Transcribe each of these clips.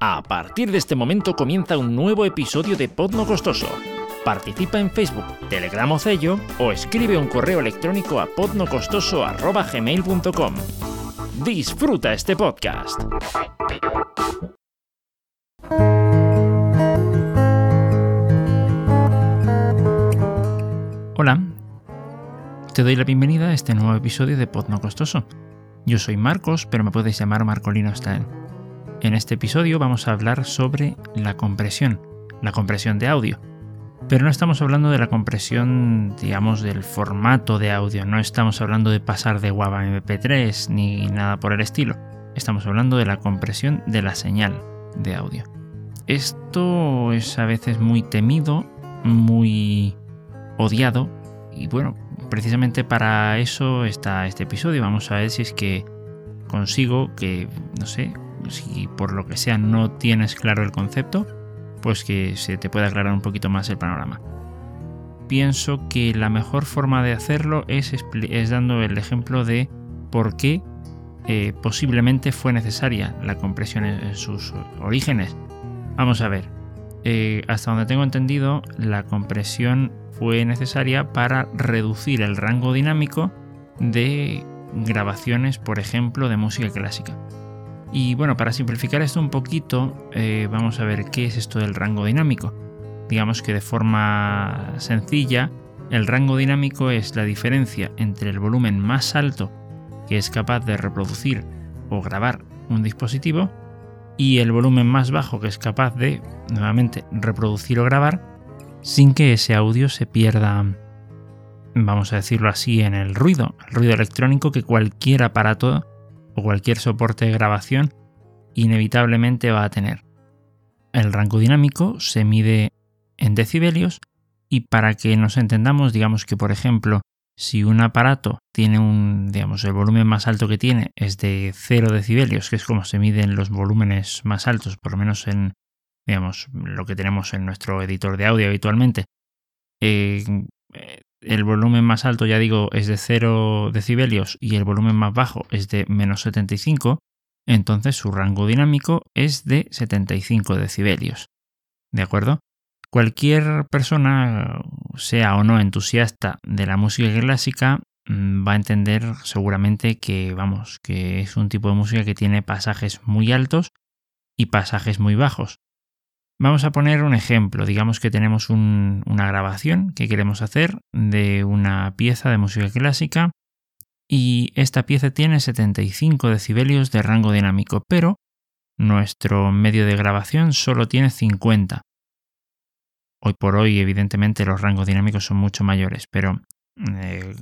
A partir de este momento comienza un nuevo episodio de Podno Costoso. Participa en Facebook, Telegram o Cello o escribe un correo electrónico a podnocostoso.gmail.com. Disfruta este podcast. Hola, te doy la bienvenida a este nuevo episodio de Podno Costoso. Yo soy Marcos, pero me puedes llamar Marcolino Style. En este episodio vamos a hablar sobre la compresión, la compresión de audio. Pero no estamos hablando de la compresión, digamos, del formato de audio, no estamos hablando de pasar de WAV a MP3 ni nada por el estilo. Estamos hablando de la compresión de la señal de audio. Esto es a veces muy temido, muy odiado y bueno, precisamente para eso está este episodio. Vamos a ver si es que consigo que, no sé, si por lo que sea no tienes claro el concepto, pues que se te pueda aclarar un poquito más el panorama. Pienso que la mejor forma de hacerlo es, dando el ejemplo de por qué eh, posiblemente fue necesaria la compresión en sus orígenes. Vamos a ver, eh, hasta donde tengo entendido, la compresión fue necesaria para reducir el rango dinámico de grabaciones, por ejemplo, de música clásica. Y bueno, para simplificar esto un poquito, eh, vamos a ver qué es esto del rango dinámico. Digamos que de forma sencilla, el rango dinámico es la diferencia entre el volumen más alto que es capaz de reproducir o grabar un dispositivo y el volumen más bajo que es capaz de nuevamente reproducir o grabar sin que ese audio se pierda, vamos a decirlo así, en el ruido, el ruido electrónico que cualquier aparato o cualquier soporte de grabación inevitablemente va a tener. El rango dinámico se mide en decibelios y para que nos entendamos, digamos que por ejemplo, si un aparato tiene un, digamos, el volumen más alto que tiene es de 0 decibelios, que es como se miden los volúmenes más altos, por lo menos en, digamos, lo que tenemos en nuestro editor de audio habitualmente. Eh, el volumen más alto, ya digo, es de 0 decibelios y el volumen más bajo es de menos 75, entonces su rango dinámico es de 75 decibelios. ¿De acuerdo? Cualquier persona, sea o no entusiasta de la música clásica, mm, va a entender seguramente que, vamos, que es un tipo de música que tiene pasajes muy altos y pasajes muy bajos. Vamos a poner un ejemplo. Digamos que tenemos una grabación que queremos hacer de una pieza de música clásica y esta pieza tiene 75 decibelios de rango dinámico, pero nuestro medio de grabación solo tiene 50. Hoy por hoy, evidentemente, los rangos dinámicos son mucho mayores, pero eh,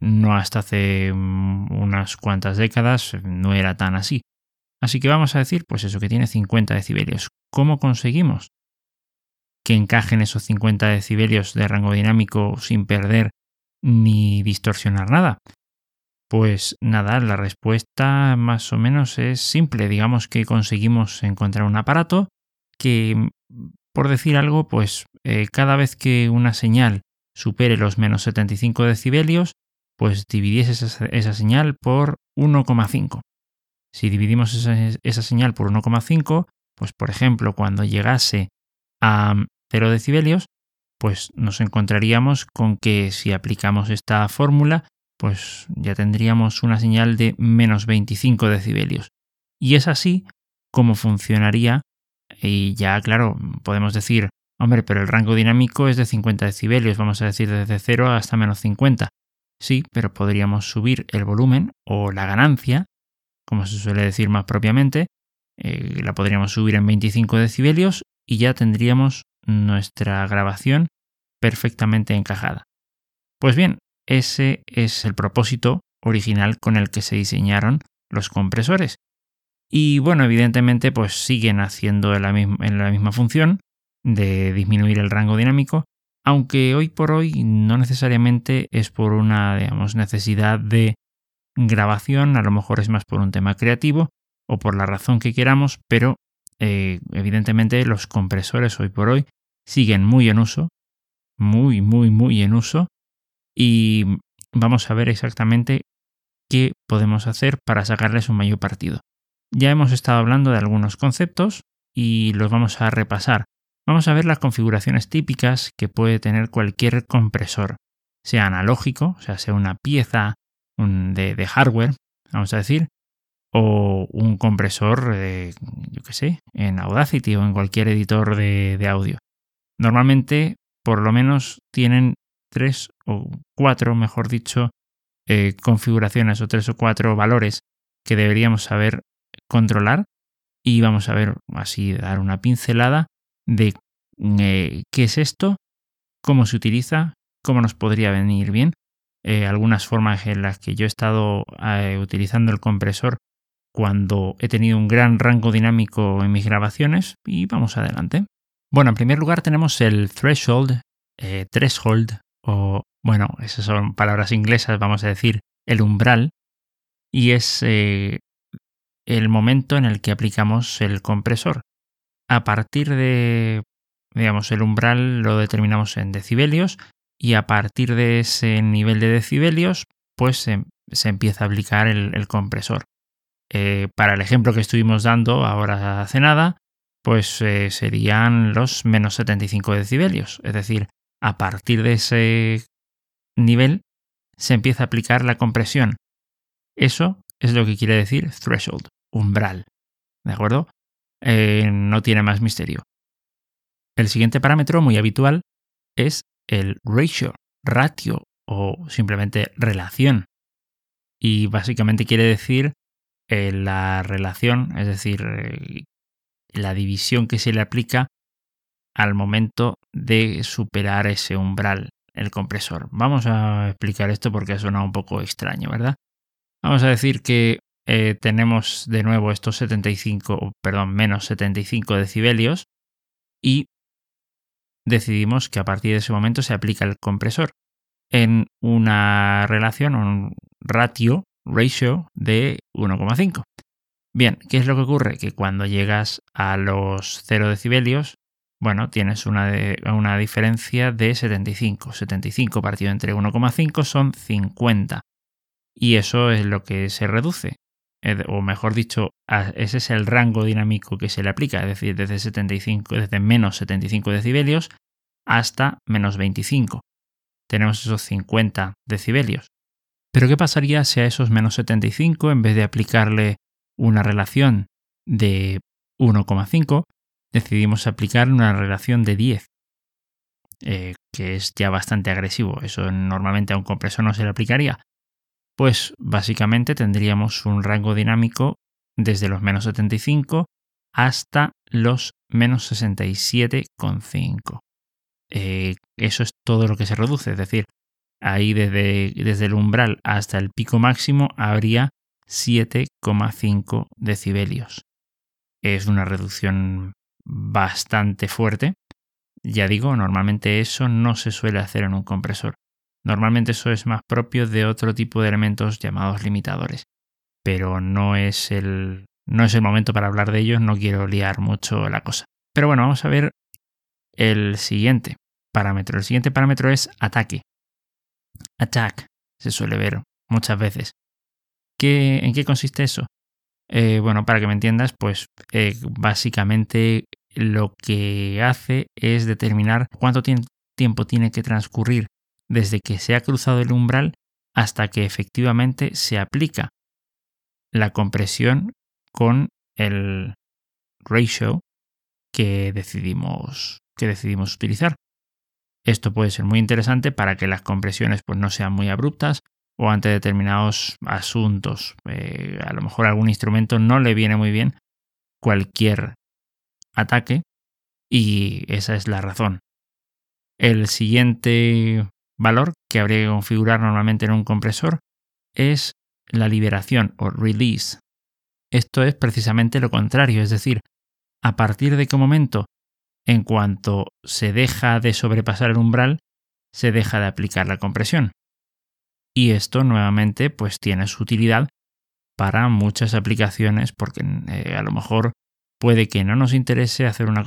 no hasta hace unas cuantas décadas no era tan así. Así que vamos a decir, pues eso, que tiene 50 decibelios. ¿Cómo conseguimos que encajen esos 50 decibelios de rango dinámico sin perder ni distorsionar nada? Pues nada, la respuesta más o menos es simple. Digamos que conseguimos encontrar un aparato que, por decir algo, pues eh, cada vez que una señal supere los menos 75 decibelios, pues dividiese esa, esa señal por 1,5. Si dividimos esa, señal por 1,5, pues por ejemplo, cuando llegase a 0 decibelios, pues nos encontraríamos con que si aplicamos esta fórmula, pues ya tendríamos una señal de menos 25 decibelios. Y es así como funcionaría, y ya claro, podemos decir, hombre, pero el rango dinámico es de 50 decibelios, vamos a decir desde 0 hasta menos 50. Sí, pero podríamos subir el volumen o la ganancia como se suele decir más propiamente, eh, la podríamos subir en 25 decibelios y ya tendríamos nuestra grabación perfectamente encajada. Pues bien, ese es el propósito original con el que se diseñaron los compresores. Y bueno, evidentemente pues siguen haciendo la en la misma función de disminuir el rango dinámico, aunque hoy por hoy no necesariamente es por una necesidad de grabación, a lo mejor es más por un tema creativo o por la razón que queramos, pero eh, evidentemente los compresores hoy por hoy siguen muy en uso, muy, muy, muy en uso, y vamos a ver exactamente qué podemos hacer para sacarles un mayor partido. ya hemos estado hablando de algunos conceptos y los vamos a repasar. Vamos a ver las configuraciones típicas que puede tener cualquier compresor, sea analógico, o sea, sea una pieza de, hardware, vamos a decir, o un compresor, yo qué sé, en Audacity o en cualquier editor de, audio. Normalmente, por lo menos, tienen tres o cuatro, mejor dicho, eh, configuraciones o tres o cuatro valores que deberíamos saber controlar y vamos a ver así dar una pincelada de eh, qué es esto, cómo se utiliza, cómo nos podría venir bien, eh, algunas formas en las que yo he estado eh, utilizando el compresor cuando he tenido un gran rango dinámico en mis grabaciones y vamos adelante. Bueno, en primer lugar tenemos el threshold, threshold o bueno, esas son palabras inglesas, vamos a decir el umbral y es el momento en el que aplicamos el compresor. A partir de, digamos, el umbral lo determinamos en decibelios y a partir de ese nivel de decibelios, pues se, empieza a aplicar el, compresor. Eh, para el ejemplo que estuvimos dando ahora hace nada, pues eh, serían los menos 75 decibelios. Es decir, a partir de ese nivel se empieza a aplicar la compresión. Eso es lo que quiere decir threshold umbral. ¿De acuerdo? Eh, no tiene más misterio. El siguiente parámetro muy habitual es el ratio, ratio o simplemente relación. Y básicamente quiere decir eh, la relación, es decir, eh, la división que se le aplica al momento de superar ese umbral, el compresor. Vamos a explicar esto porque suena un poco extraño, ¿verdad? Vamos a decir que eh, tenemos de nuevo estos 75, perdón, menos 75 decibelios y decidimos que a partir de ese momento se aplica el compresor en una relación, un ratio, ratio de 1,5. Bien, ¿qué es lo que ocurre? Que cuando llegas a los 0 decibelios, bueno, tienes una, una diferencia de 75. 75 partido entre 1,5 son 50. Y eso es lo que se reduce o mejor dicho, ese es el rango dinámico que se le aplica, es decir, desde, 75, desde menos 75 decibelios hasta menos 25. Tenemos esos 50 decibelios. Pero ¿qué pasaría si a esos menos 75, en vez de aplicarle una relación de 1,5, decidimos aplicar una relación de 10? Eh, que es ya bastante agresivo. Eso normalmente a un compresor no se le aplicaría pues básicamente tendríamos un rango dinámico desde los menos 75 hasta los menos 67,5. Eh, eso es todo lo que se reduce, es decir, ahí desde, desde el umbral hasta el pico máximo habría 7,5 decibelios. Es una reducción bastante fuerte. Ya digo, normalmente eso no se suele hacer en un compresor. Normalmente eso es más propio de otro tipo de elementos llamados limitadores, pero no es el, no es el momento para hablar de ellos, no quiero liar mucho la cosa. Pero bueno, vamos a ver el siguiente parámetro. El siguiente parámetro es ataque. Attack, se suele ver muchas veces. ¿Qué, ¿En qué consiste eso? Eh, bueno, para que me entiendas, pues eh, básicamente lo que hace es determinar cuánto tiempo tiene que transcurrir desde que se ha cruzado el umbral hasta que efectivamente se aplica la compresión con el ratio que decidimos, que decidimos utilizar. Esto puede ser muy interesante para que las compresiones pues, no sean muy abruptas o ante determinados asuntos. Eh, a lo mejor a algún instrumento no le viene muy bien cualquier ataque y esa es la razón. El siguiente valor que habría que configurar normalmente en un compresor es la liberación o release. Esto es precisamente lo contrario, es decir, a partir de qué momento, en cuanto se deja de sobrepasar el umbral, se deja de aplicar la compresión. Y esto nuevamente pues tiene su utilidad para muchas aplicaciones porque eh, a lo mejor puede que no nos interese hacer una,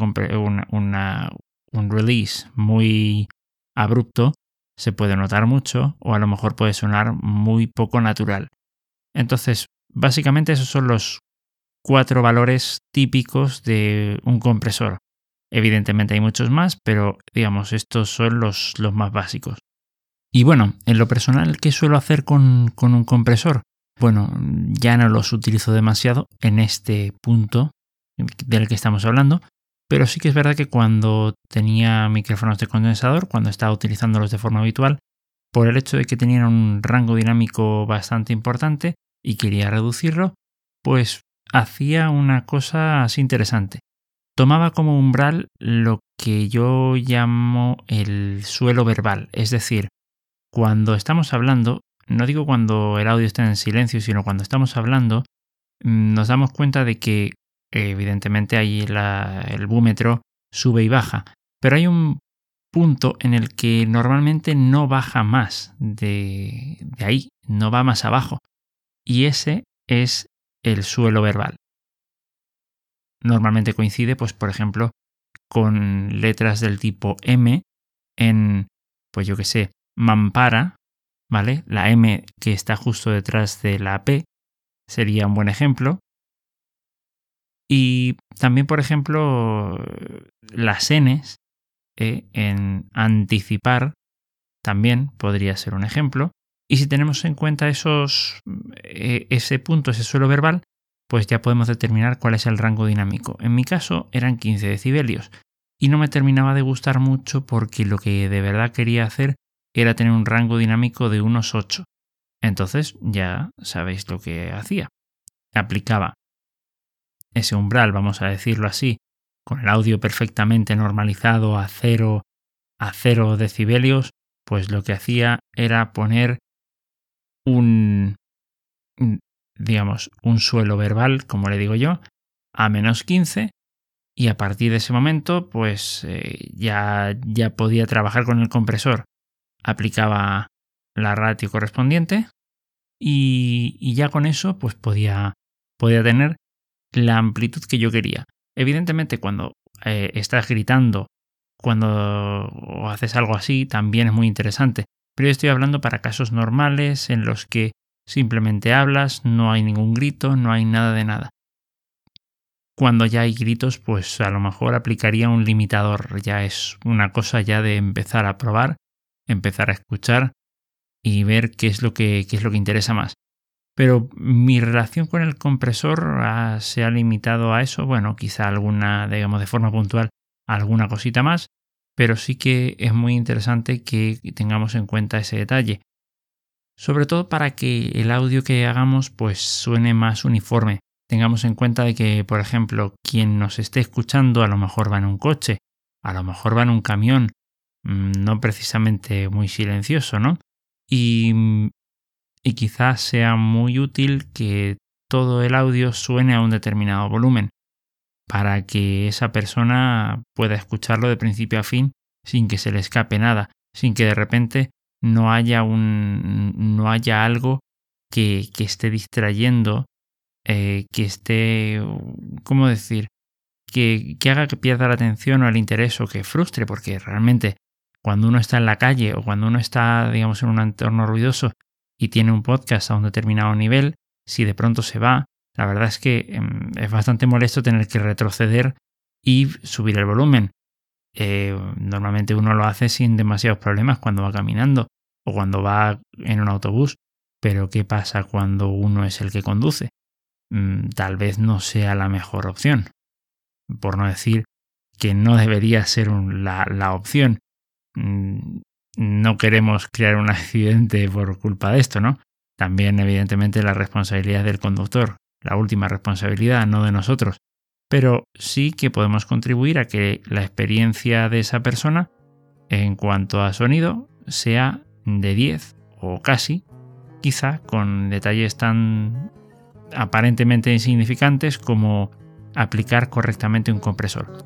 un release muy abrupto se puede notar mucho o a lo mejor puede sonar muy poco natural. Entonces, básicamente esos son los cuatro valores típicos de un compresor. Evidentemente hay muchos más, pero digamos, estos son los, los más básicos. Y bueno, en lo personal, ¿qué suelo hacer con, con un compresor? Bueno, ya no los utilizo demasiado en este punto del que estamos hablando, pero sí que es verdad que cuando tenía micrófonos de condensador, cuando estaba utilizándolos de forma habitual, por el hecho de que tenían un rango dinámico bastante importante y quería reducirlo, pues hacía una cosa así interesante. Tomaba como umbral lo que yo llamo el suelo verbal, es decir, cuando estamos hablando, no digo cuando el audio está en silencio, sino cuando estamos hablando, mm, nos damos cuenta de que evidentemente ahí el búmetro sube y baja, pero hay un punto en el que normalmente no baja más de, de ahí, no va más abajo, y ese es el suelo verbal. Normalmente coincide, pues por ejemplo, con letras del tipo M en, pues yo que sé, mampara, ¿vale? La M que está justo detrás de la P sería un buen ejemplo. Y también, por ejemplo, las Ns eh, en anticipar también podría ser un ejemplo. Y si tenemos en cuenta esos, eh, ese punto, ese suelo verbal, pues ya podemos determinar cuál es el rango dinámico. En mi caso eran 15 decibelios y no me terminaba de gustar mucho porque lo que de verdad quería hacer era tener un rango dinámico de unos 8. Entonces ya sabéis lo que hacía. Aplicaba ese umbral, vamos a decirlo así, con el audio perfectamente normalizado a 0 a 0 decibelios, pues lo que hacía era poner un digamos un suelo verbal, como le digo yo, a menos 15 y a partir de ese momento pues eh, ya, ya podía trabajar con el compresor. Aplicaba la ratio correspondiente y, y ya con eso pues podía, podía tener la amplitud que yo quería. Evidentemente cuando eh, estás gritando, cuando haces algo así, también es muy interesante. Pero yo estoy hablando para casos normales en los que simplemente hablas, no hay ningún grito, no hay nada de nada. Cuando ya hay gritos, pues a lo mejor aplicaría un limitador. Ya es una cosa ya de empezar a probar, empezar a escuchar y ver qué es lo que, qué es lo que interesa más. Pero mi relación con el compresor se ha limitado a eso. Bueno, quizá alguna, digamos, de forma puntual, alguna cosita más. Pero sí que es muy interesante que tengamos en cuenta ese detalle. Sobre todo para que el audio que hagamos pues suene más uniforme. Tengamos en cuenta de que, por ejemplo, quien nos esté escuchando a lo mejor va en un coche, a lo mejor va en un camión, mm, no precisamente muy silencioso, ¿no? Y y quizás sea muy útil que todo el audio suene a un determinado volumen para que esa persona pueda escucharlo de principio a fin sin que se le escape nada, sin que de repente no haya un no haya algo que, que esté distrayendo, eh, que esté, ¿cómo decir? Que, que haga que pierda la atención o el interés o que frustre, porque realmente cuando uno está en la calle o cuando uno está, digamos, en un entorno ruidoso y tiene un podcast a un determinado nivel, si de pronto se va, la verdad es que em, es bastante molesto tener que retroceder y subir el volumen. Eh, normalmente uno lo hace sin demasiados problemas cuando va caminando o cuando va en un autobús, pero ¿qué pasa cuando uno es el que conduce? Mm, tal vez no sea la mejor opción. Por no decir que no debería ser la, la, opción. Mm, no queremos crear un accidente por culpa de esto, ¿no? También, evidentemente, la responsabilidad del conductor, la última responsabilidad, no de nosotros. Pero sí que podemos contribuir a que la experiencia de esa persona, en cuanto a sonido, sea de 10 o casi, quizá con detalles tan aparentemente insignificantes como aplicar correctamente un compresor.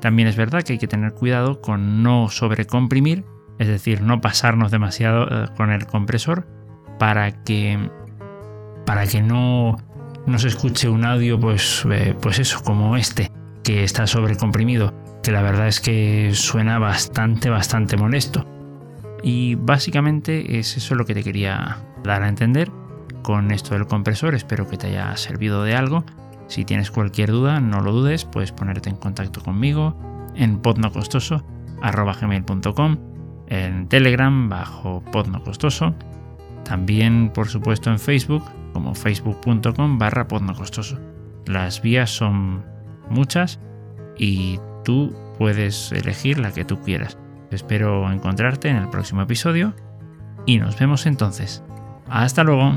También es verdad que hay que tener cuidado con no sobrecomprimir es decir, no pasarnos demasiado eh, con el compresor para que, para que no, no se escuche un audio pues, eh, pues eso, como este, que está sobrecomprimido, que la verdad es que suena bastante, bastante molesto. Y básicamente es eso lo que te quería dar a entender con esto del compresor, espero que te haya servido de algo. Si tienes cualquier duda, no lo dudes, puedes ponerte en contacto conmigo en podnocostoso.gmail.com, en Telegram bajo podnocostoso, también por supuesto en Facebook como facebook.com barra podnocostoso. Las vías son muchas y tú puedes elegir la que tú quieras. Espero encontrarte en el próximo episodio y nos vemos entonces. Hasta luego.